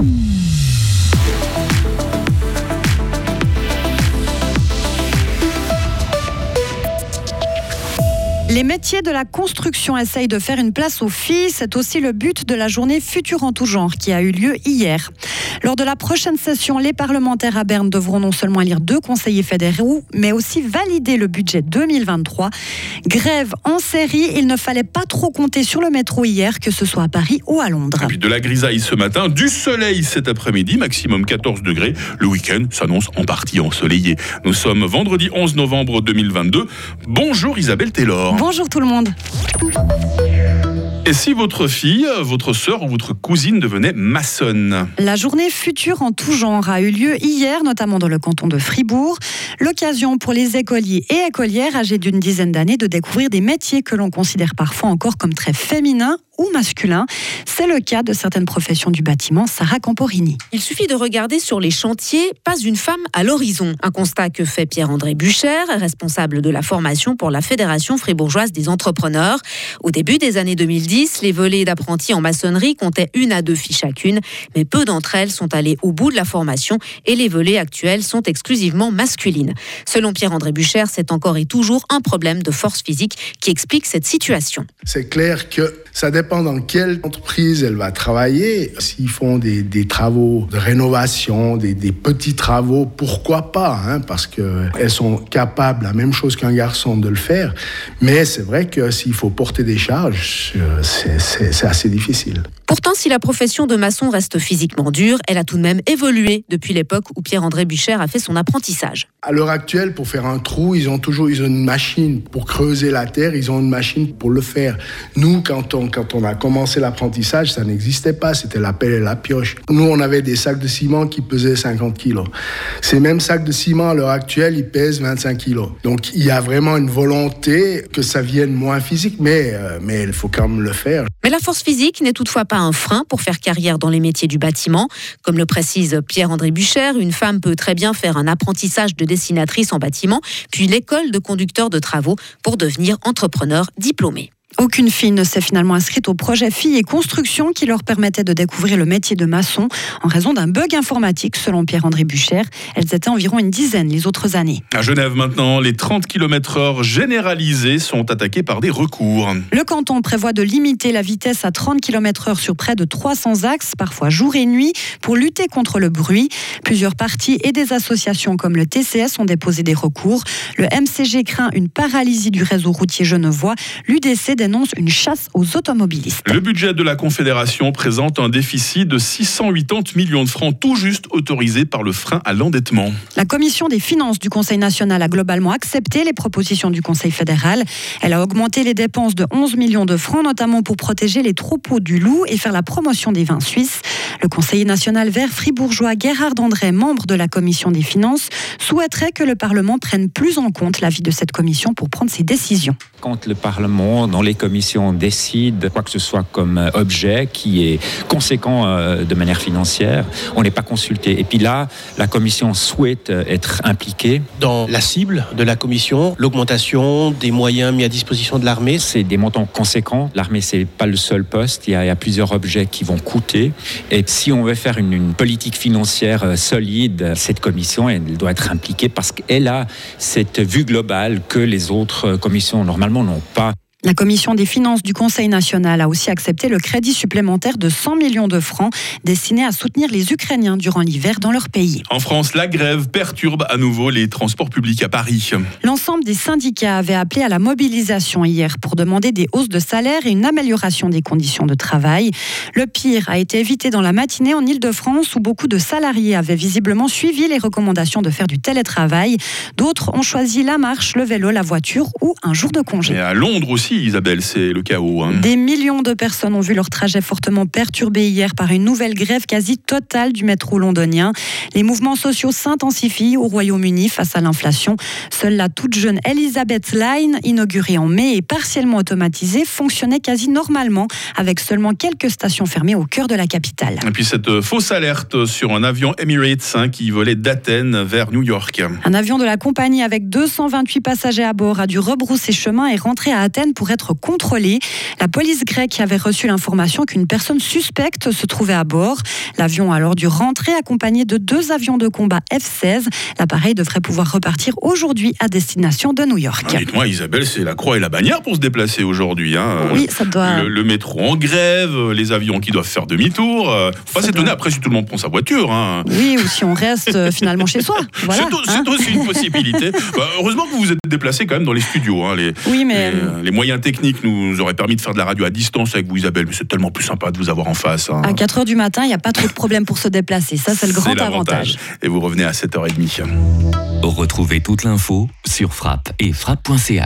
Mm. Les métiers de la construction essayent de faire une place aux filles. C'est aussi le but de la journée Futur en tout genre qui a eu lieu hier. Lors de la prochaine session, les parlementaires à Berne devront non seulement élire deux conseillers fédéraux, mais aussi valider le budget 2023. Grève en série, il ne fallait pas trop compter sur le métro hier, que ce soit à Paris ou à Londres. Et puis de la grisaille ce matin, du soleil cet après-midi, maximum 14 degrés. Le week-end s'annonce en partie ensoleillé. Nous sommes vendredi 11 novembre 2022. Bonjour Isabelle Taylor. Bonjour tout le monde. Et si votre fille, votre sœur ou votre cousine devenait maçonne La journée future en tout genre a eu lieu hier, notamment dans le canton de Fribourg. L'occasion pour les écoliers et écolières âgés d'une dizaine d'années de découvrir des métiers que l'on considère parfois encore comme très féminins ou masculin. C'est le cas de certaines professions du bâtiment, Sarah Camporini. Il suffit de regarder sur les chantiers, pas une femme à l'horizon. Un constat que fait Pierre-André Bucher, responsable de la formation pour la Fédération fribourgeoise des entrepreneurs. Au début des années 2010, les volets d'apprentis en maçonnerie comptaient une à deux filles chacune, mais peu d'entre elles sont allées au bout de la formation et les volets actuels sont exclusivement masculines. Selon Pierre-André Bucher, c'est encore et toujours un problème de force physique qui explique cette situation. C'est clair que ça dépend dans quelle entreprise elle va travailler. S'ils font des, travaux de rénovation, des, petits travaux, pourquoi pas hein, Parce qu'elles sont capables, la même chose qu'un garçon, de le faire. Mais c'est vrai que s'il faut porter des charges, euh, c'est assez difficile. Pourtant, si la profession de maçon reste physiquement dure, elle a tout de même évolué depuis l'époque où Pierre-André Bucher a fait son apprentissage. À l'heure actuelle, pour faire un trou, ils ont toujours ils ont une machine. Pour creuser la terre, ils ont une machine pour le faire. Nous, quand on, quand on a commencé l'apprentissage, ça n'existait pas. C'était la pelle et la pioche. Nous, on avait des sacs de ciment qui pesaient 50 kilos. Ces mêmes sacs de ciment, à l'heure actuelle, ils pèsent 25 kilos. Donc, il y a vraiment une volonté que ça vienne moins physique, mais, euh, mais il faut quand même le faire. Mais la force physique n'est toutefois pas un frein pour faire carrière dans les métiers du bâtiment. Comme le précise Pierre-André Bucher, une femme peut très bien faire un apprentissage de dessinatrice en bâtiment, puis l'école de conducteur de travaux pour devenir entrepreneur diplômé. Aucune fille ne s'est finalement inscrite au projet Filles et Construction qui leur permettait de découvrir le métier de maçon en raison d'un bug informatique, selon Pierre-André Bucher. Elles étaient environ une dizaine les autres années. À Genève maintenant, les 30 km/h généralisés sont attaqués par des recours. Le canton prévoit de limiter la vitesse à 30 km/h sur près de 300 axes, parfois jour et nuit, pour lutter contre le bruit. Plusieurs partis et des associations comme le TCS ont déposé des recours. Le MCG craint une paralysie du réseau routier genevois. L'UDC annonce une chasse aux automobilistes. Le budget de la Confédération présente un déficit de 680 millions de francs, tout juste autorisé par le frein à l'endettement. La commission des finances du Conseil national a globalement accepté les propositions du Conseil fédéral. Elle a augmenté les dépenses de 11 millions de francs, notamment pour protéger les troupeaux du loup et faire la promotion des vins suisses. Le conseiller national vert fribourgeois Gérard André, membre de la commission des finances, souhaiterait que le Parlement prenne plus en compte l'avis de cette commission pour prendre ses décisions. Quand le Parlement, dans les commissions, décide quoi que ce soit comme euh, objet qui est conséquent euh, de manière financière, on n'est pas consulté. Et puis là, la commission souhaite euh, être impliquée. Dans la cible de la commission, l'augmentation des moyens mis à disposition de l'armée. C'est des montants conséquents. L'armée, c'est pas le seul poste. Il y, a, il y, a, plusieurs objets qui vont coûter. Et si on veut faire une, une politique financière solide, cette commission, elle doit être impliquée parce qu'elle a cette vue globale que les autres commissions normalement n'ont pas. La commission des finances du Conseil national a aussi accepté le crédit supplémentaire de 100 millions de francs destiné à soutenir les Ukrainiens durant l'hiver dans leur pays. En France, la grève perturbe à nouveau les transports publics à Paris. L'ensemble des syndicats avait appelé à la mobilisation hier pour demander des hausses de salaire et une amélioration des conditions de travail. Le pire a été évité dans la matinée en Ile-de-France où beaucoup de salariés avaient visiblement suivi les recommandations de faire du télétravail. D'autres ont choisi la marche, le vélo, la voiture ou un jour de congé. Et à Londres aussi, Isabelle, c'est le chaos. Hein. Des millions de personnes ont vu leur trajet fortement perturbé hier par une nouvelle grève quasi totale du métro londonien. Les mouvements sociaux s'intensifient au Royaume-Uni face à l'inflation. Seule la toute jeune Elizabeth Line, inaugurée en mai et partiellement automatisée, fonctionnait quasi normalement, avec seulement quelques stations fermées au cœur de la capitale. Et puis cette fausse alerte sur un avion Emirates hein, qui volait d'Athènes vers New York. Un avion de la compagnie avec 228 passagers à bord a dû rebrousser chemin et rentrer à Athènes pour être contrôlé. La police grecque avait reçu l'information qu'une personne suspecte se trouvait à bord. L'avion a alors dû rentrer accompagné de deux avions de combat F-16. L'appareil devrait pouvoir repartir aujourd'hui à destination de New York. Ah, Dites-moi, Isabelle, c'est la croix et la bannière pour se déplacer aujourd'hui. Hein. Oui, ça doit. Le, le métro en grève, les avions qui doivent faire demi-tour. Euh, faut pas s'étonner doit. après si tout le monde prend sa voiture. Hein. Oui, ou si on reste euh, finalement chez soi. Voilà, c'est hein. aussi une possibilité. Bah, heureusement que vous vous êtes déplacé quand même dans les studios. hein. Les, Oui, mais les, euh, les moyens techniques nous auraient permis de faire de la radio à distance avec vous, Isabelle, mais c'est tellement plus sympa de vous avoir en face. hein. à 4 h du matin, il n'y a pas trop de problème pour se déplacer. Ça, c'est le grand avantage. Et vous revenez à 7h30. Retrouvez toute l'info sur frappe et frappe.ch.